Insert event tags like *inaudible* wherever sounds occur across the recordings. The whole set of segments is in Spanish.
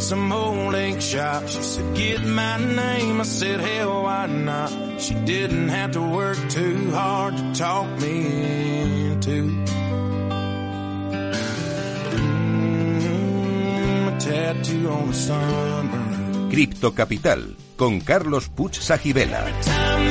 at some old ink shop. She said, get my name. I said, hell, why not? She didn't have to work too hard to talk me into. Mm, a tattoo on the sunburn. Cripto Capital con Carlos Puch Sajibela. time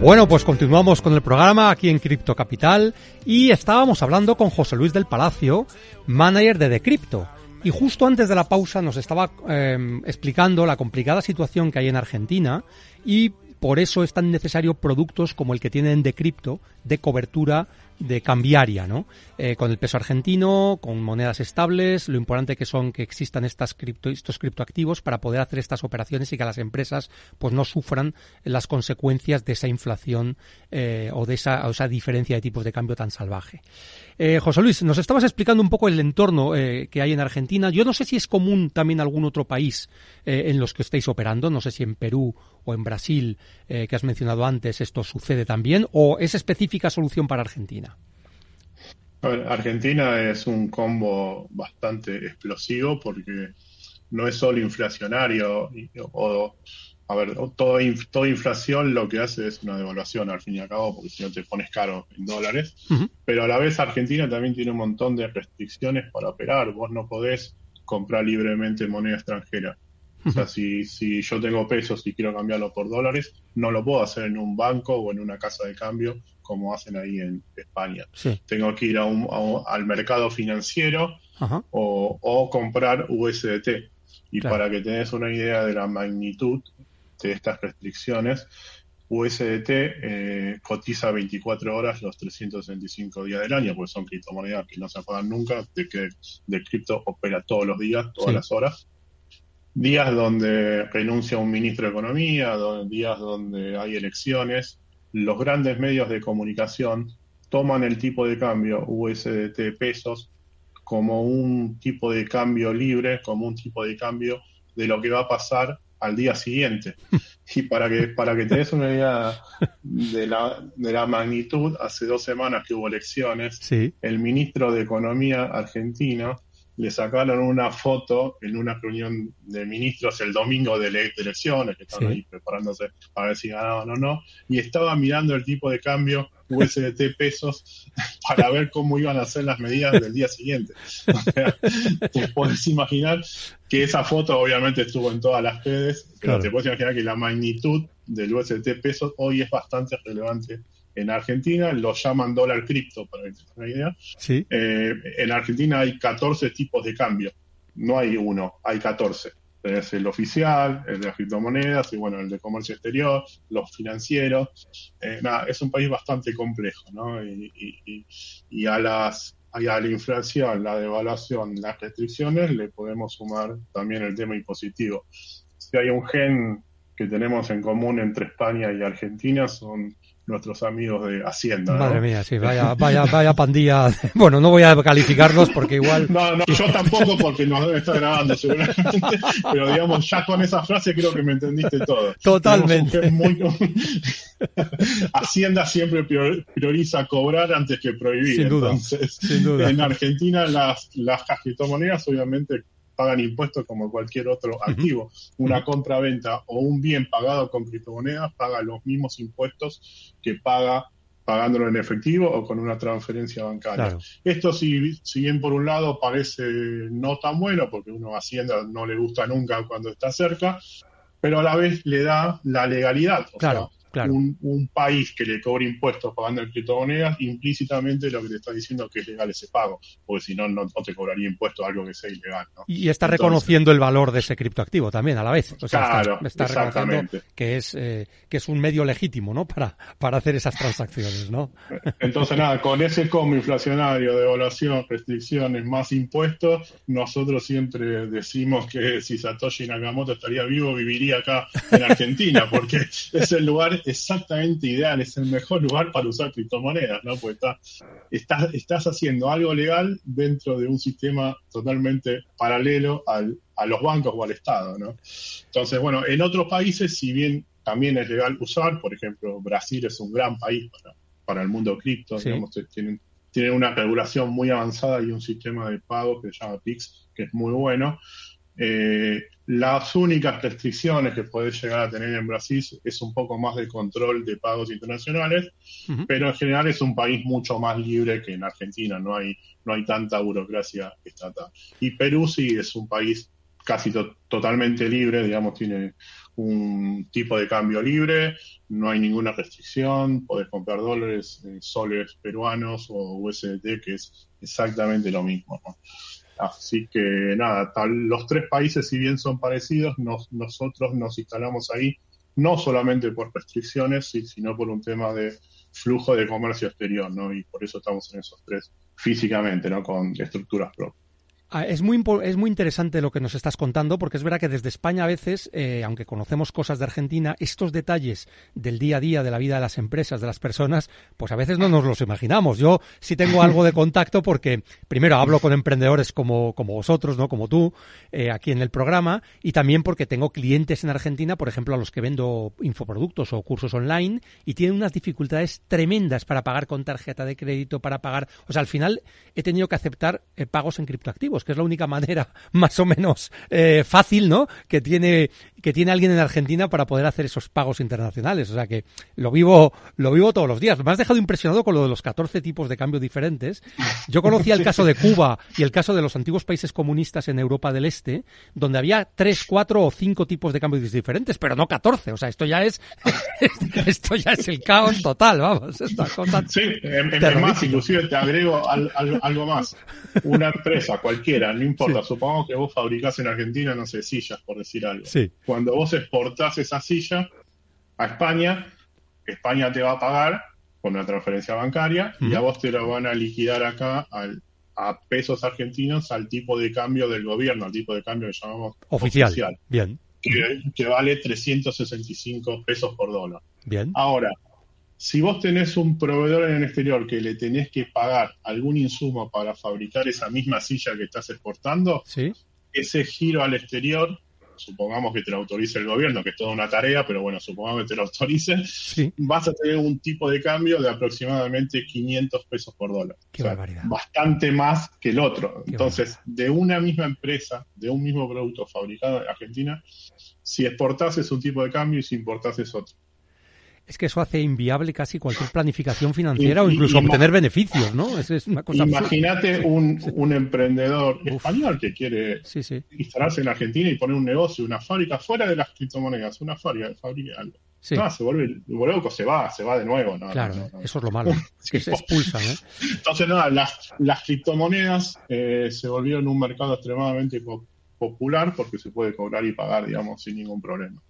Bueno, pues continuamos con el programa aquí en Cripto Capital y estábamos hablando con José Luis del Palacio, manager de Decrypto. Y justo antes de la pausa nos estaba eh, explicando la complicada situación que hay en Argentina y por eso es tan necesario productos como el que tienen Decrypto de cobertura de cambiaria, ¿no? Eh, con el peso argentino, con monedas estables, lo importante que son que existan estas cripto, estos criptoactivos para poder hacer estas operaciones y que las empresas pues no sufran las consecuencias de esa inflación eh, o de esa, o esa diferencia de tipos de cambio tan salvaje. Eh, José Luis, nos estabas explicando un poco el entorno eh, que hay en Argentina. Yo no sé si es común también algún otro país eh, en los que estéis operando. No sé si en Perú o en Brasil, eh, que has mencionado antes, esto sucede también, o es específica solución para Argentina. A ver, Argentina es un combo bastante explosivo porque no es solo inflacionario o, a ver, inf- toda inflación lo que hace es una devaluación al fin y al cabo, porque si no te pones caro en dólares. Pero a la vez Argentina también tiene un montón de restricciones para operar. Vos no podés comprar libremente moneda extranjera. O sea, si, si yo tengo pesos y quiero cambiarlo por dólares, no lo puedo hacer en un banco o en una casa de cambio como hacen ahí en España. Sí. Tengo que ir a un- a un- al mercado financiero o, o comprar USDT. Y Claro. para que tengas una idea de la magnitud de estas restricciones, USDT eh, cotiza 24 horas los 365 días del año, porque son criptomonedas que no se apagan nunca, de que de cripto opera todos los días, todas Sí. las horas. Días donde renuncia un ministro de Economía, días donde hay elecciones. Los grandes medios de comunicación toman el tipo de cambio USDT pesos como un tipo de cambio libre, como un tipo de cambio de lo que va a pasar al día siguiente. *laughs* Y para que, para que te des una idea de la, de la magnitud, hace dos semanas que hubo elecciones, Sí. el ministro de Economía argentino le sacaron una foto en una reunión de ministros el domingo de, ele- de elecciones, que estaban Sí. ahí preparándose para ver si ganaban o no, y estaba mirando el tipo de cambio USDT pesos *laughs* para ver cómo iban a ser las medidas del día siguiente. *laughs* O sea, te puedes imaginar que esa foto obviamente estuvo en todas las redes, pero Claro. te puedes imaginar que la magnitud del USDT pesos hoy es bastante relevante en Argentina, lo llaman dólar cripto, para que te des una idea. Sí. Eh, en Argentina hay 14 tipos de cambio, no hay uno, hay 14. Es el oficial, el de las criptomonedas y bueno, el de comercio exterior, los financieros. Eh, nada, es un país bastante complejo, ¿no? Y, y- y- y a las a la inflación, la devaluación, las restricciones, le podemos sumar también el tema impositivo. Si hay un gen que tenemos en común entre España y Argentina, son nuestros amigos de Hacienda. ¿no? Madre mía, sí, vaya, vaya, vaya pandilla. *laughs* Bueno, no voy a calificarlos porque igual. No, no, yo tampoco porque nos debe estar grabando seguramente, *laughs* pero digamos, ya con esa frase creo que me entendiste todo. Totalmente. Muy- *laughs* Hacienda siempre prior- prioriza cobrar antes que prohibir. Sin duda, Entonces, sin duda. en Argentina las, las criptomonedas obviamente pagan impuestos como cualquier otro activo. Una compraventa o un bien pagado con criptomonedas paga los mismos impuestos que paga pagándolo en efectivo o con una transferencia bancaria. Claro. Esto si, si bien por un lado parece no tan bueno, porque uno a Hacienda no le gusta nunca cuando está cerca, pero a la vez le da la legalidad. O Claro. sea, Claro. un, un país que le cobre impuestos pagando en criptomonedas, implícitamente lo que te está diciendo es que es legal ese pago, porque si no, no, no te cobraría impuesto a algo que sea ilegal. ¿no? Y está Entonces- reconociendo el valor de ese criptoactivo también a la vez. O sea, Claro, está, está reconociendo exactamente. que es, eh, que es un medio legítimo, ¿no? Para, para hacer esas transacciones, ¿no? *laughs* Entonces, nada, con ese combo inflacionario, devaluación, restricciones, más impuestos, nosotros siempre decimos que si Satoshi Nakamoto estaría vivo, viviría acá en Argentina, porque *laughs* es el lugar exactamente ideal, es el mejor *laughs* lugar para usar criptomonedas, ¿no? Porque está, estás, estás haciendo algo legal dentro de un sistema totalmente paralelo al, a los bancos o al Estado, ¿no? Entonces, bueno, en otros países, si bien también es legal usar, por ejemplo, Brasil es un gran país para, para el mundo cripto, Sí. digamos, tienen, tienen una regulación muy avanzada y un sistema de pago que se llama PIX, que es muy bueno. Eh, las únicas restricciones que podés llegar a tener en Brasil es un poco más de control de pagos internacionales, pero en general es un país mucho más libre que en Argentina, no hay, no hay tanta burocracia estatal. Y Perú sí es un país casi to- totalmente libre, digamos, tiene un tipo de cambio libre, no hay ninguna restricción, podés comprar dólares, eh, soles peruanos o USDT, que es exactamente lo mismo. ¿no? Así que nada, tal, los tres países, si bien son parecidos, nos- nosotros nos instalamos ahí no solamente por restricciones, sino por un tema de flujo de comercio exterior, ¿no? Y por eso estamos en esos tres físicamente, ¿no? Con estructuras propias. Ah, Es muy, es muy interesante lo que nos estás contando, porque es verdad que desde España a veces, eh, aunque conocemos cosas de Argentina, estos detalles del día a día de la vida de las empresas, de las personas, pues a veces no nos los imaginamos. Yo sí tengo *laughs* algo de contacto porque, primero, hablo con emprendedores como, como vosotros, ¿no? Como tú, eh, aquí en el programa, y también porque tengo clientes en Argentina, por ejemplo, a los que vendo infoproductos o cursos online, y tienen unas dificultades tremendas para pagar con tarjeta de crédito, para pagar. O sea, al final he tenido que aceptar eh, pagos en criptoactivos, que es la única manera *laughs* más o menos eh, fácil, ¿no? Que tiene, que tiene alguien en Argentina para poder hacer esos pagos internacionales. O sea que lo vivo, lo vivo todos los días. Me has dejado impresionado con lo de los 14 tipos de cambio diferentes. Yo conocía el caso de Cuba y el caso de los antiguos países comunistas en Europa del Este, donde había tres, cuatro o cinco tipos de cambios diferentes, pero no 14. O sea, esto ya es, *laughs* esto ya es el caos total, vamos. Esta cosa Sí, en, en- más, inclusive te agrego al- al- algo más. Una empresa cualquiera, no importa, supongamos que vos fabricás en Argentina, no sé, sillas, por decir algo. Sí. Cuando vos exportás esa silla a España, España te va a pagar con una transferencia bancaria y a vos te lo van a liquidar acá al- a pesos argentinos al tipo de cambio del gobierno, al tipo de cambio que llamamos oficial. Bien, que, que vale 365 pesos por dólar. bien. Ahora, si vos tenés un proveedor en el exterior que le tenés que pagar algún insumo para fabricar esa misma silla que estás exportando, Sí. ese giro al exterior, supongamos que te lo autorice el gobierno, que es toda una tarea, pero bueno, supongamos que te lo autorice, Sí. vas a tener un tipo de cambio de aproximadamente 500 pesos por dólar. Qué barbaridad. Bastante más que el otro. Entonces, de una misma empresa, de un mismo producto fabricado en Argentina, si exportás es un tipo de cambio y si importás es otro. Es que eso hace inviable casi cualquier planificación financiera Y- o incluso obtener beneficios, ¿no? *laughs* Es, es una cosa absurda. Imagínate un, un emprendedor español que quiere Sí, sí, instalarse en Argentina y poner un negocio, una fábrica fuera de las criptomonedas, una fábrica, fábrica algo. sí. No, se vuelve loco, se va, se va de nuevo. No, claro, no, eso es lo malo. *laughs* Es que se expulsan, ¿eh? Entonces, nada, las, las criptomonedas eh, se volvieron un mercado extremadamente po- popular porque se puede cobrar y pagar, digamos, sin ningún problema.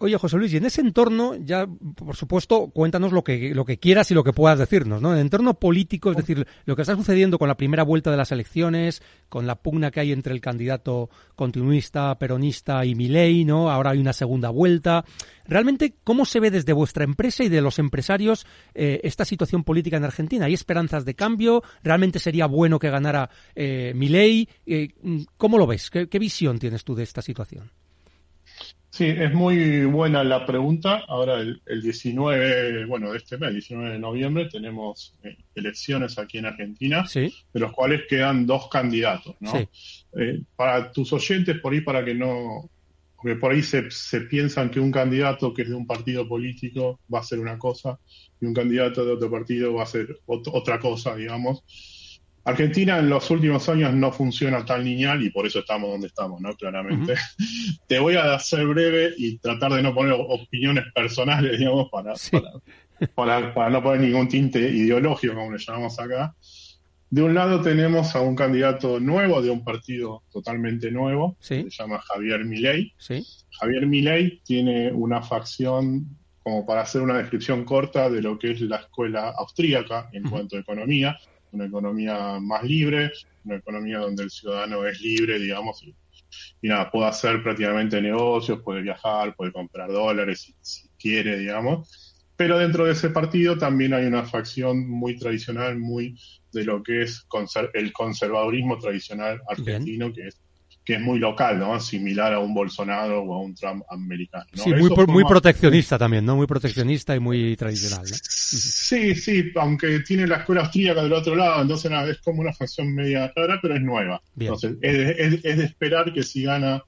Oye, José Luis, y en ese entorno, ya, por supuesto, cuéntanos lo que, lo que quieras y lo que puedas decirnos, ¿no? En el entorno político, es decir, lo que está sucediendo con la primera vuelta de las elecciones, con la pugna que hay entre el candidato continuista, peronista y Milei, ¿no? Ahora hay una segunda vuelta. Realmente, ¿cómo se ve desde vuestra empresa y de los empresarios eh, esta situación política en Argentina? ¿Hay esperanzas de cambio? ¿Realmente sería bueno que ganara eh, Milei? Eh, ¿Cómo lo ves? ¿Qué, ¿Qué visión tienes tú de esta situación? Sí, es muy buena la pregunta. Ahora, el, el 19, bueno, de este mes, 19 de noviembre, tenemos eh, elecciones aquí en Argentina, Sí, de los cuales quedan dos candidatos, ¿no? Sí. Eh, para tus oyentes, por ahí, para que no. Porque por ahí se, se piensan que un candidato que es de un partido político va a ser una cosa y un candidato de otro partido va a ser ot- otra cosa, digamos. Argentina en los últimos años no funciona tan lineal y por eso estamos donde estamos, ¿no? Claramente. *laughs* Te voy a hacer breve y tratar de no poner opiniones personales, digamos, para, para, para, no poner ningún tinte ideológico, como le llamamos acá. De un lado tenemos a un candidato nuevo de un partido totalmente nuevo, se llama Javier Milei. Sí. Javier Milei tiene una facción, como para hacer una descripción corta de lo que es la escuela austríaca en cuanto a economía una economía más libre, una economía donde el ciudadano es libre, digamos, y, nada, puede hacer prácticamente negocios, puede viajar, puede comprar dólares si, quiere, digamos. Pero dentro de ese partido también hay una facción muy tradicional, muy de lo que es el conservadurismo tradicional argentino, que es que es muy local, ¿no? Similar a un Bolsonaro o a un Trump americano. Sí, muy, muy proteccionista también, ¿no? Muy proteccionista y muy tradicional, ¿no? Sí, sí, aunque tiene la escuela austríaca del otro lado, entonces es como una facción media rara, pero es nueva. Entonces, es, es de esperar que si gana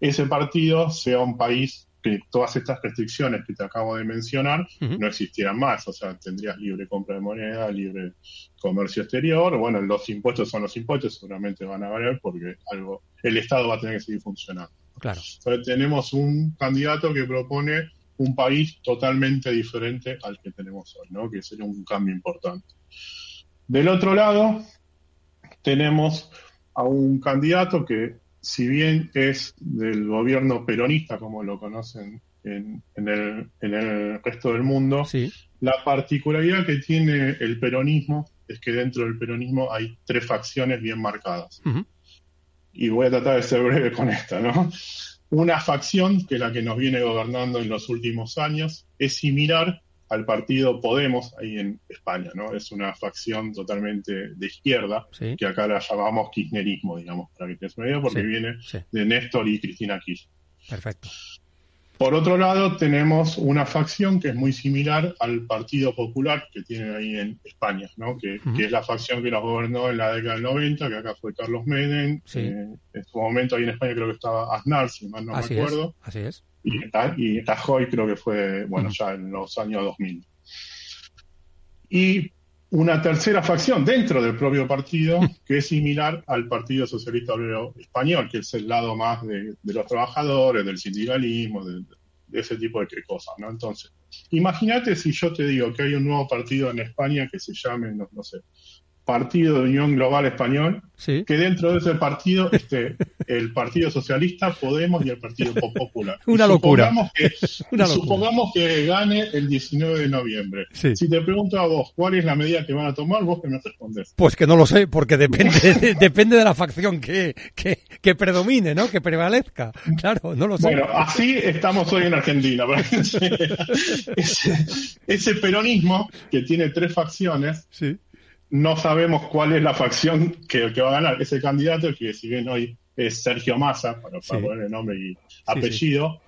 ese partido sea un país que todas estas restricciones que te acabo de mencionar no existieran más. O sea, tendrías libre compra de moneda, libre comercio exterior. Bueno, los impuestos son los impuestos, seguramente van a variar porque algo, el Estado va a tener que seguir funcionando. Claro. Entonces tenemos un candidato que propone un país totalmente diferente al que tenemos hoy, ¿no? Que sería un cambio importante. Del otro lado, tenemos a un candidato que si bien es del gobierno peronista, como lo conocen en, el, en el, resto del mundo, la particularidad que tiene el peronismo es que dentro del peronismo hay tres facciones bien marcadas. Y voy a tratar de ser breve con esta, ¿no? Una facción, que es la que nos viene gobernando en los últimos años, es similar al partido Podemos ahí en España, ¿no? Es una facción totalmente de izquierda, que acá la llamamos kirchnerismo, digamos, para que te medio, porque viene de Néstor y Cristina Kirchner. Perfecto. Por otro lado, tenemos una facción que es muy similar al Partido Popular que tiene ahí en España, ¿no? que, es la facción que nos gobernó en la década del 90, que acá fue Carlos Menem. Eh, en su momento ahí en España creo que estaba Aznar, si mal no me acuerdo. así es. Y, y Rajoy creo que fue, bueno, ya en los años 2000. Y una tercera facción dentro del propio partido que es similar al Partido Socialista Obrero Español, que es el lado más de, los trabajadores, del sindicalismo, de, ese tipo de cosas, ¿no? Entonces, imagínate si yo te digo que hay un nuevo partido en España que se llame, no, no sé, Partido de Unión Global Español, que dentro de ese partido esté el Partido Socialista, Podemos y el Partido *laughs* Popular. Una *laughs* locura. Supongamos que, gane el 19 de noviembre. Si te pregunto a vos cuál es la medida que van a tomar, vos que me respondes. Pues que no lo sé, porque depende, de, *laughs* depende de la facción que, que, predomine, ¿no? Que prevalezca. Claro, no lo sé. Bueno, así estamos hoy en Argentina. ese, ese peronismo que tiene tres facciones. Sí no sabemos cuál es la facción que, va a ganar. Ese candidato, que si bien hoy es Sergio Massa, para, poner el nombre y apellido,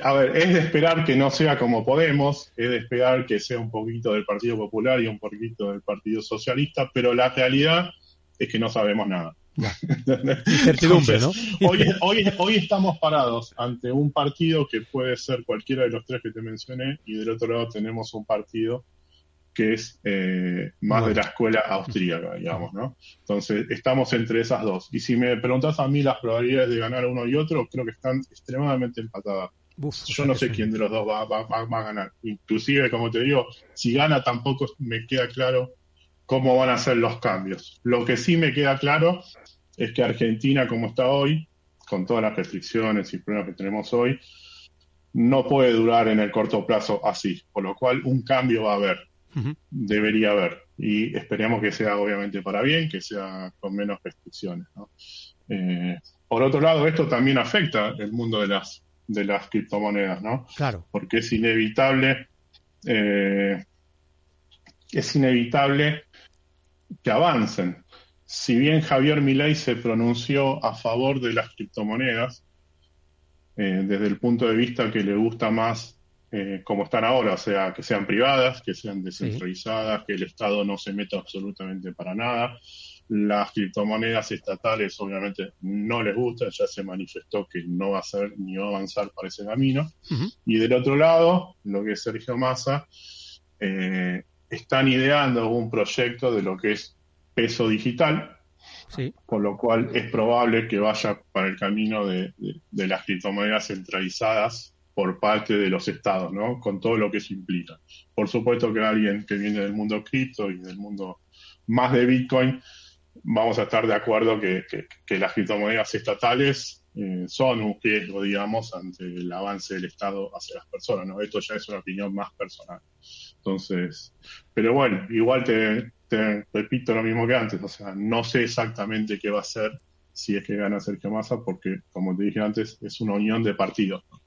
a ver, es de esperar que no sea como Podemos, es de esperar que sea un poquito del Partido Popular y un poquito del Partido Socialista, pero la realidad es que no sabemos nada. *laughs* Incertidumbre, ¿no? hoy, hoy, hoy estamos parados ante un partido que puede ser cualquiera de los tres que te mencioné y del otro lado tenemos un partido que es eh, más de la escuela austríaca, digamos, ¿no? Entonces, estamos entre esas dos. Y si me preguntas a mí las probabilidades de ganar uno y otro, creo que están extremadamente empatadas. Yo no sé quién de los dos va, a ganar. Inclusive, como te digo, si gana tampoco me queda claro cómo van a ser los cambios. Lo que sí me queda claro es que Argentina, como está hoy, con todas las restricciones y problemas que tenemos hoy, no puede durar en el corto plazo así, por lo cual un cambio va a haber debería haber. Y esperemos que sea obviamente para bien, que sea con menos restricciones. Eh, por otro lado, esto también afecta el mundo de las, de las criptomonedas, ¿no? Claro. Porque es inevitable, eh, es inevitable que avancen. Si bien Javier Milei se pronunció a favor de las criptomonedas, eh, desde el punto de vista que le gusta más eh, como están ahora, o sea, que sean privadas, que sean descentralizadas, que el Estado no se meta absolutamente para nada. Las criptomonedas estatales obviamente no les gusta, ya se manifestó que no va a ser ni va a avanzar para ese camino. Y del otro lado, lo que es Sergio Massa, eh, están ideando un proyecto de lo que es peso digital, Sí. con lo cual es probable que vaya para el camino de, de- de las criptomonedas centralizadas por parte de los estados, ¿no? Con todo lo que eso implica. Por supuesto que alguien que viene del mundo cripto y del mundo más de Bitcoin, vamos a estar de acuerdo que, las criptomonedas estatales eh, son un riesgo, digamos, ante el avance del Estado hacia las personas, ¿no? Esto ya es una opinión más personal. Entonces, pero bueno, igual te, repito lo mismo que antes, o sea, no sé exactamente qué va a hacer si es que gana Sergio Massa, porque, como te dije antes, es una unión de partidos. ¿no?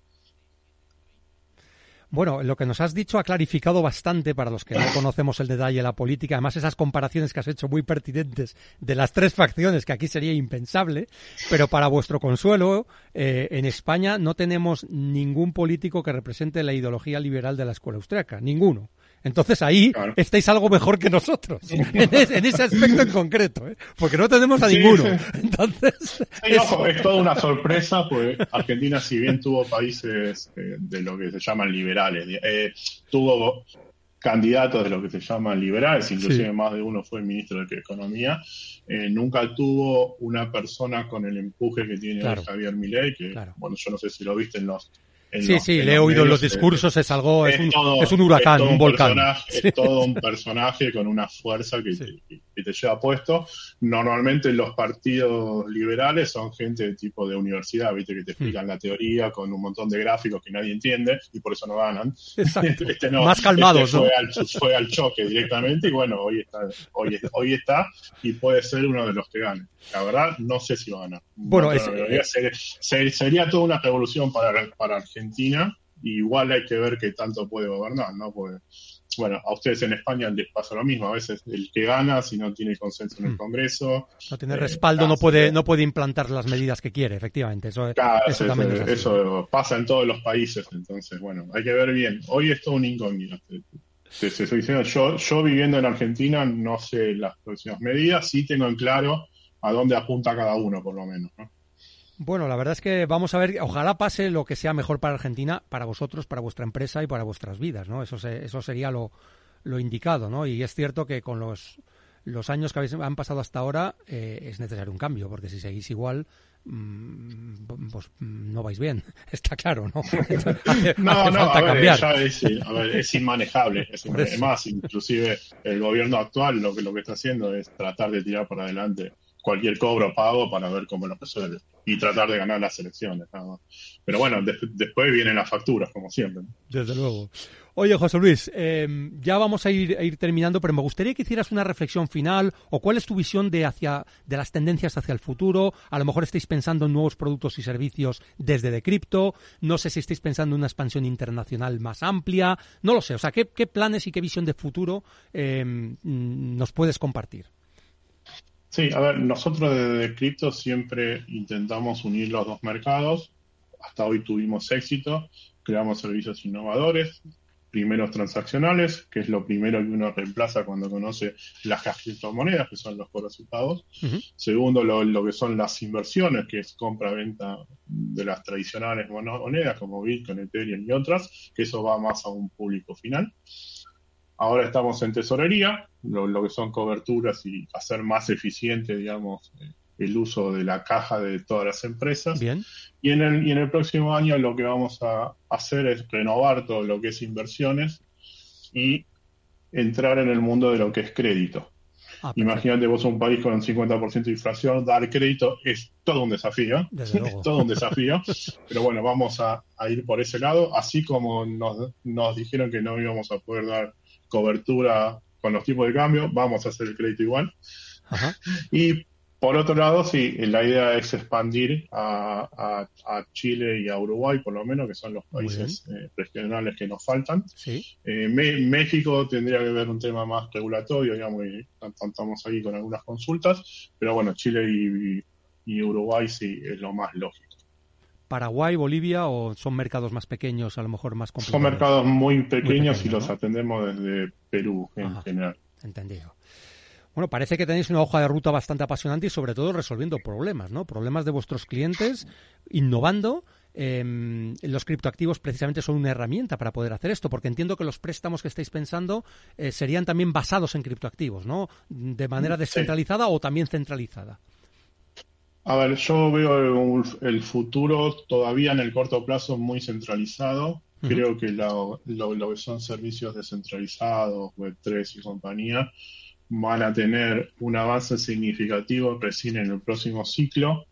Bueno, lo que nos has dicho ha clarificado bastante para los que no conocemos el detalle de la política. Además, esas comparaciones que has hecho muy pertinentes de las tres facciones, que aquí sería impensable. Pero para vuestro consuelo, eh, en España no tenemos ningún político que represente la ideología liberal de la escuela austriaca. Ninguno. Entonces ahí Claro. estáis algo mejor que nosotros, *laughs* en, es- en ese aspecto en concreto, ¿eh? porque no tenemos a Sí, ninguno. sí. *laughs* Entonces, es- ojo, es toda una sorpresa, porque Argentina, si bien tuvo países eh, de lo que se llaman liberales, eh, tuvo candidatos de lo que se llaman liberales, inclusive más de uno fue ministro de Economía, eh, nunca tuvo una persona con el empuje que tiene Claro. Javier Milei, que, Claro. bueno, yo no sé si lo viste en los... sí, los- sí, le he oído en los eh, discursos, es algo, es un, todo- es un huracán, es un volcán. Es todo un personaje con una fuerza que, Sí. que- que te lleva puesto. Normalmente los partidos liberales son gente de tipo de universidad, viste, que te Hmm. explican la teoría con un montón de gráficos que nadie entiende y por eso no ganan. Exacto. Este no, Más calmados, este ¿no? fue, al, fue al choque directamente y bueno, hoy está, hoy, hoy está y puede ser uno de los que gane. La verdad, no sé si va a ganar. Bueno, No es- tengo idea. Ser- ser- sería toda una revolución para, para Argentina. Y Igual hay que ver qué tanto puede gobernar, ¿no? Porque, bueno, a ustedes en España les pasa lo mismo. A veces el que gana, si no tiene consenso en el Hmm. Congreso, No tiene Eh, respaldo, no puede, no puede implantar las medidas que quiere, efectivamente. Eso, eso también es eso pasa en todos los países, entonces, bueno, hay que ver bien. Hoy es todo un incógnito. Te, te- te estoy diciendo, yo, yo viviendo en Argentina no sé las próximas medidas, sí tengo en claro a dónde apunta cada uno, por lo menos. ¿no? Bueno, la verdad es que vamos a ver, ojalá pase lo que sea mejor para Argentina, para vosotros, para vuestra empresa y para vuestras vidas, ¿no? Eso, se- eso sería lo, lo indicado, ¿no? Y es cierto que con los, los años que habéis, han pasado hasta ahora eh, es necesario un cambio, porque si seguís igual, mm, pues mm, no vais bien, *laughs* está claro, ¿no? *laughs* Hace, No, hace no, falta a ver, cambiar. ya es, a ver, es inmanejable. Es Por eso. más, inclusive el gobierno actual lo que, lo que está haciendo es tratar de tirar para adelante cualquier cobro pago para ver cómo lo resuelve y tratar de ganar las elecciones. Pero bueno, de- después vienen las facturas, como siempre. Desde luego. Oye, José Luis, eh, ya vamos a ir, a ir terminando, pero me gustaría que hicieras una reflexión final o cuál es tu visión de, hacia, de las tendencias hacia el futuro. A lo mejor estáis pensando en nuevos productos y servicios desde de cripto. No sé si estáis pensando en una expansión internacional más amplia. No lo sé. O sea, ¿qué, planes y qué visión de futuro mm, nos puedes compartir? Sí, a ver, nosotros desde Crypto siempre intentamos unir los dos mercados. Hasta hoy tuvimos éxito, creamos servicios innovadores, primeros transaccionales, que es lo primero que uno reemplaza cuando conoce las criptomonedas, que son los cobros y pagos. Ujú. Segundo, lo, lo que son las inversiones, que es compra-venta de las tradicionales monedas como Bitcoin, Ethereum y otras, que eso va más a un público final. Ahora estamos en tesorería, lo, lo que son coberturas y hacer más eficiente, digamos, eh, el uso de la caja de todas las empresas. Bien. Y en el, y en el próximo año lo que vamos a hacer es renovar todo lo que es inversiones y entrar en el mundo de lo que es crédito. Ah. Imagínate vos un país con un 50% de inflación, dar crédito es todo un desafío, Desde *laughs* luego. es todo un desafío, *laughs* pero bueno, vamos a, a ir por ese lado, así como nos, nos dijeron que no íbamos a poder dar cobertura con los tipos de cambio, vamos a hacer el crédito igual. Ajá. Y por otro lado, sí, la idea es expandir a, a- a Chile y a Uruguay, por lo menos, que son los países eh, regionales que nos faltan. Sí. Eh, México tendría que ver un tema más regulatorio, digamos, y estamos ahí con algunas consultas, pero bueno, Chile y, y Uruguay sí es lo más lógico. Paraguay, Bolivia o son mercados más pequeños, a lo mejor más complicados. Son mercados muy pequeños pequeños, y los atendemos desde Perú en Ajá. general. Entendido. Bueno, parece que tenéis una hoja de ruta bastante apasionante y sobre todo resolviendo problemas, ¿no? Problemas de vuestros clientes, innovando em, los criptoactivos precisamente son una herramienta para poder hacer esto, porque entiendo que los préstamos que estáis pensando eh, serían también basados en criptoactivos, ¿no? De manera descentralizada o también centralizada. A ver, yo veo el, futuro todavía en el corto plazo muy centralizado. Creo que lo, que son servicios descentralizados, Web3 y compañía, van a tener un avance significativo recién en el próximo ciclo.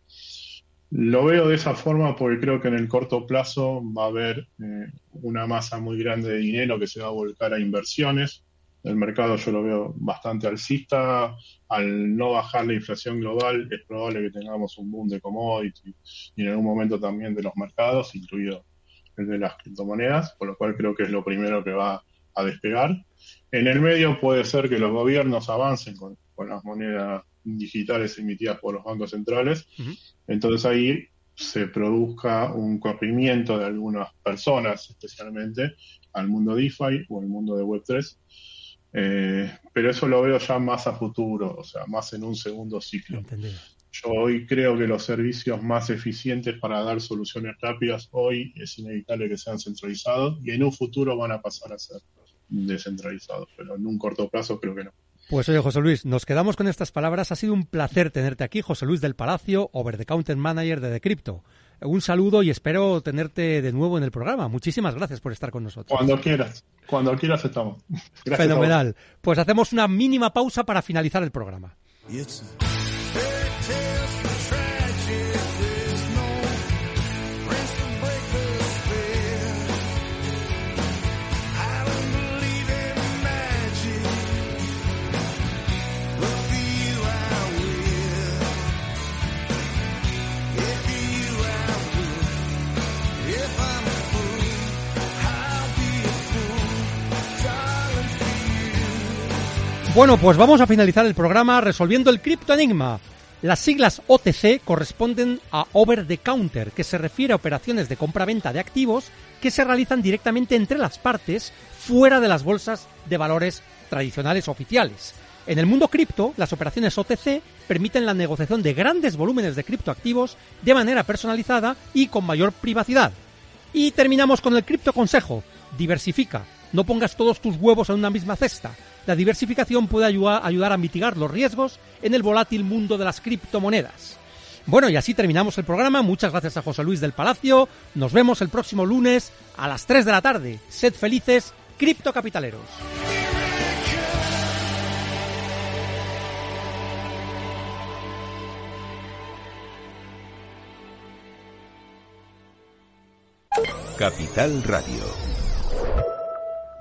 Lo veo de esa forma porque creo que en el corto plazo va a haber eh, una masa muy grande de dinero que se va a volcar a inversiones. El mercado yo lo veo bastante alcista. Al no bajar la inflación global, es probable que tengamos un boom de commodities y en algún momento también de los mercados, incluido el de las criptomonedas, por lo cual creo que es lo primero que va a despegar. En el medio puede ser que los gobiernos avancen con, las monedas digitales emitidas por los bancos centrales. Entonces ahí se produzca un corrimiento de algunas personas, especialmente al mundo DeFi o al mundo de Web3. Eh, pero eso lo veo ya más a futuro, o sea, más en un segundo ciclo. Yo hoy creo que los servicios más eficientes para dar soluciones rápidas hoy es inevitable que sean centralizados y en un futuro van a pasar a ser descentralizados, pero en un corto plazo creo que no. Pues oye, José Luis, nos quedamos con estas palabras. Ha sido un placer tenerte aquí, José Luis del Palacio, Over the Counter Manager de Decrypto. Un saludo y espero tenerte de nuevo en el programa. Muchísimas gracias por estar con nosotros. Cuando quieras, cuando quieras estamos. Fenomenal. Pues hacemos una mínima pausa para finalizar el programa. Bueno, pues vamos a finalizar el programa resolviendo el criptoenigma. Las siglas OTC corresponden a Over the Counter, que se refiere a operaciones de compra-venta de activos que se realizan directamente entre las partes fuera de las bolsas de valores tradicionales oficiales. En el mundo cripto, las operaciones OTC permiten la negociación de grandes volúmenes de criptoactivos de manera personalizada y con mayor privacidad. Y terminamos con el cripto consejo. Diversifica. No pongas todos tus huevos en una misma cesta la diversificación puede ayudar a mitigar los riesgos en el volátil mundo de las criptomonedas. Bueno, y así terminamos el programa. Muchas gracias a José Luis del Palacio. Nos vemos el próximo lunes a las 3 de la tarde. Sed felices, criptocapitaleros. Capital Radio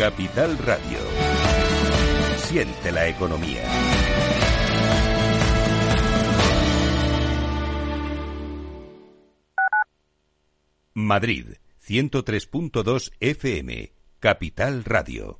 Capital Radio. Siente la economía. Madrid, 103.2 FM, Capital Radio.